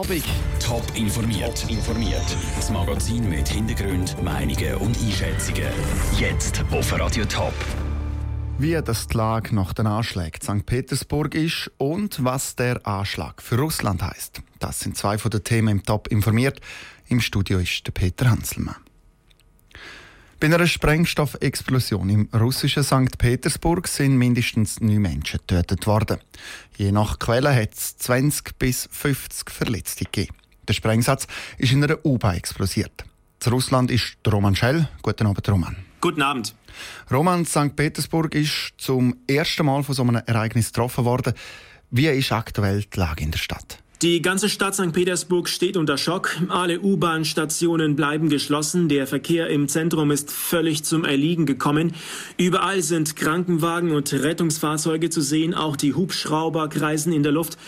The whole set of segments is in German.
Abend. Top informiert. informiert. Das Magazin mit Hintergrund, Meinungen und Einschätzungen. Jetzt auf Radio Top. Wie das die Lage nach den Anschlägen St. Petersburg ist und was der Anschlag für Russland heißt. Das sind zwei von den Themen im Top informiert. Im Studio ist der Peter Hanselmann. Bei einer Sprengstoffexplosion im russischen St. Petersburg sind mindestens neun Menschen getötet worden. Je nach Quelle hat es 20 bis 50 Verletzte gegeben. Der Sprengsatz ist in einer U-Bahn explosiert. Zu Russland ist Roman Schell. Guten Abend, Roman. Guten Abend. Roman, St. Petersburg ist zum ersten Mal von so einem Ereignis getroffen worden. Wie ist aktuell die Lage in der Stadt? Die ganze Stadt St. Petersburg steht unter Schock. Alle U-Bahn-Stationen bleiben geschlossen. Der Verkehr im Zentrum ist völlig zum Erliegen gekommen. Überall sind Krankenwagen und Rettungsfahrzeuge zu sehen. Auch die Hubschrauber kreisen in der Luft.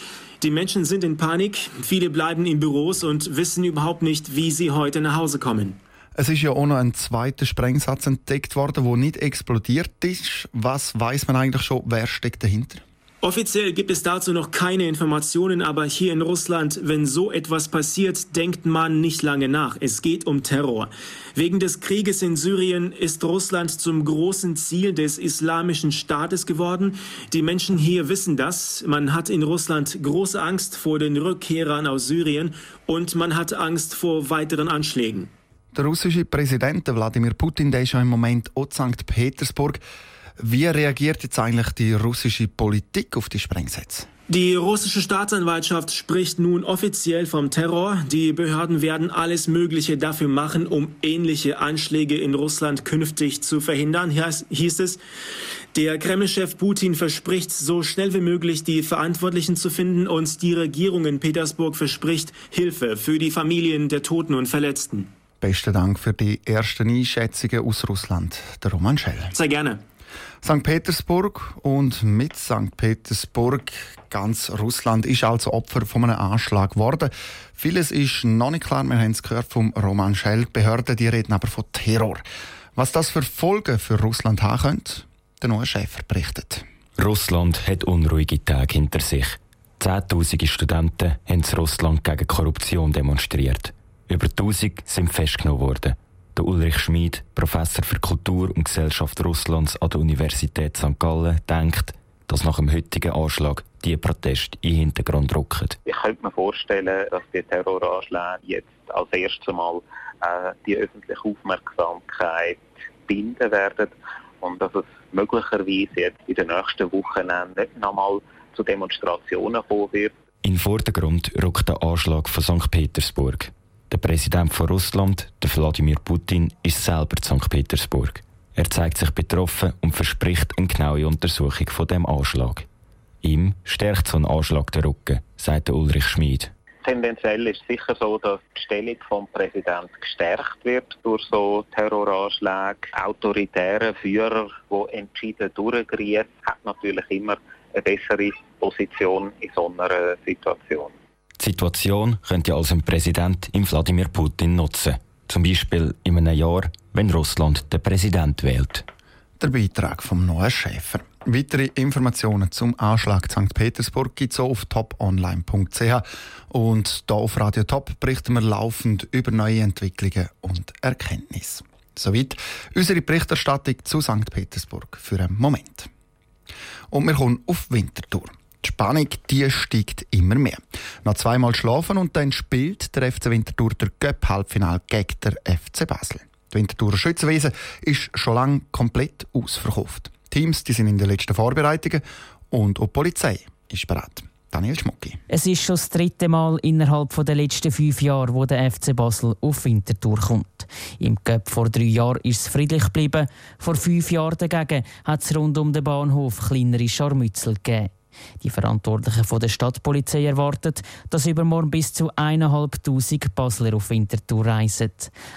Die Menschen sind in Panik. Viele bleiben in Büros und wissen überhaupt nicht, wie sie heute nach Hause kommen. Es ist ja auch noch ein zweiter Sprengsatz entdeckt worden, der nicht explodiert ist. Was weiß man eigentlich schon? Wer steckt dahinter? Offiziell gibt es dazu noch keine Informationen, aber hier in Russland, wenn so etwas passiert, denkt man nicht lange nach. Es geht um Terror. Wegen des Krieges in Syrien ist Russland zum großen Ziel des islamischen Staates geworden. Die Menschen hier wissen das. Man hat in Russland große Angst vor den Rückkehrern aus Syrien und man hat Angst vor weiteren Anschlägen. Der russische Präsident Wladimir Putin, der ist ja im Moment auch St. Petersburg. Wie reagiert jetzt eigentlich die russische Politik auf die Sprengsätze? Die russische Staatsanwaltschaft spricht nun offiziell vom Terror. Die Behörden werden alles Mögliche dafür machen, um ähnliche Anschläge in Russland künftig zu verhindern, hieß es. Der Kreml-Chef Putin verspricht, so schnell wie möglich die Verantwortlichen zu finden und die Regierung in Petersburg verspricht Hilfe für die Familien der Toten und Verletzten. Besten Dank für die ersten Einschätzungen aus Russland, der Roman Schell. Sehr gerne. St. Petersburg und mit St. Petersburg ganz Russland ist also Opfer von einem Anschlag geworden. Vieles ist noch nicht klar. Wir haben es gehört vom Roman Schell. Behörden die reden aber von Terror. Was das für Folgen für Russland haben könnte, der neue Schäfer berichtet. Russland hat unruhige Tage hinter sich. Zehntausende Studenten haben in Russland gegen Korruption demonstriert. Über 1000 sind festgenommen worden. Der Ulrich Schmid, Professor für Kultur und Gesellschaft Russlands an der Universität St. Gallen, denkt, dass nach dem heutigen Anschlag die Proteste in den Hintergrund rücken. Ich könnte mir vorstellen, dass die Terroranschläge jetzt als erstes Mal äh, die öffentliche Aufmerksamkeit binden werden und dass es möglicherweise jetzt in den nächsten Wochen nicht nochmal zu Demonstrationen kommen wird. In den Vordergrund rückt der Anschlag von St. Petersburg. Der Präsident von Russland, der Wladimir Putin, ist selber in St. Petersburg. Er zeigt sich betroffen und verspricht eine genaue Untersuchung von dem Anschlag. Ihm stärkt so ein Anschlag den Rücken, sagt Ulrich Schmid. Tendenziell ist es sicher so, dass die Stellung des Präsidenten gestärkt wird durch so Terroranschläge. Autoritäre Führer, die entschieden durchgreifen, hat natürlich immer eine bessere Position in so einer Situation. Die Situation könnte also ein Präsident im Wladimir Putin nutzen. Zum Beispiel in einem Jahr, wenn Russland den Präsident wählt. Der Beitrag vom Noah Schäfer. Weitere Informationen zum Anschlag St. Petersburg gibt es auf toponline.ch. Und hier auf Radio Top berichten wir laufend über neue Entwicklungen und Erkenntnisse. Soweit unsere Berichterstattung zu St. Petersburg für einen Moment. Und wir kommen auf Winterthur. Die Spannung die steigt immer mehr. Noch zweimal schlafen und dann spielt der FC Winterthur der Göpp-Halbfinal gegen der FC Basel. Die Winterthurer Schützenwesen ist schon lange komplett ausverkauft. Teams die sind in den letzten Vorbereitungen und auch die Polizei ist bereit. Daniel Schmucki. Es ist schon das dritte Mal innerhalb der letzten fünf Jahre, wo der FC Basel auf Winterthur kommt. Im Cup vor drei Jahren ist es friedlich geblieben. Vor fünf Jahren dagegen hat es rund um den Bahnhof kleinere Scharmützel gegeben. Die Verantwortlichen von der Stadtpolizei erwarten, dass übermorgen bis zu 1'500 Basler auf Winterthur reisen.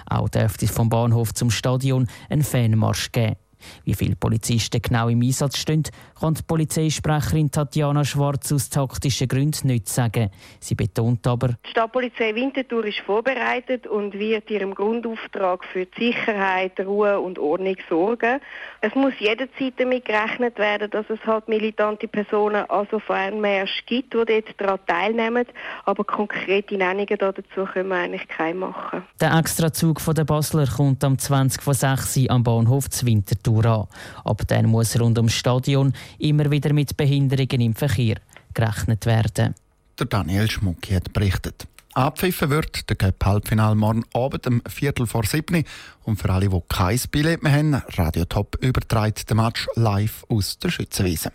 Auch dürfte es vom Bahnhof zum Stadion einen Fanmarsch geben. Wie viele Polizisten genau im Einsatz stehen, kann die Polizeisprecherin Tatjana Schwarz aus taktischen Gründen nicht sagen. Sie betont aber, die Stadtpolizei Winterthur ist vorbereitet und wird ihrem Grundauftrag für die Sicherheit, Ruhe und Ordnung sorgen. Es muss jederzeit damit gerechnet werden, dass es halt militante Personen, also Fernmärsche gibt, die dort daran teilnehmen, aber konkrete Nennungen dazu können wir eigentlich keine machen. Der Extrazug von der Basler kommt am 20 von 6 am Bahnhof zu Winterthur an. Ab dann muss rund ums Stadion immer wieder mit Behinderungen im Verkehr gerechnet werden. Der Daniel Schmucki hat berichtet. Abpfiffen wird der Cup Halbfinal morgen Abend um Viertel vor sieben. Und für alle, die kein Billett mehr haben, Radio Top überträgt den Match live aus der Schützenwiese.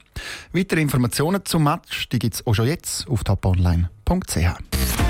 Weitere Informationen zum Match gibt es auch schon jetzt auf toponline.ch.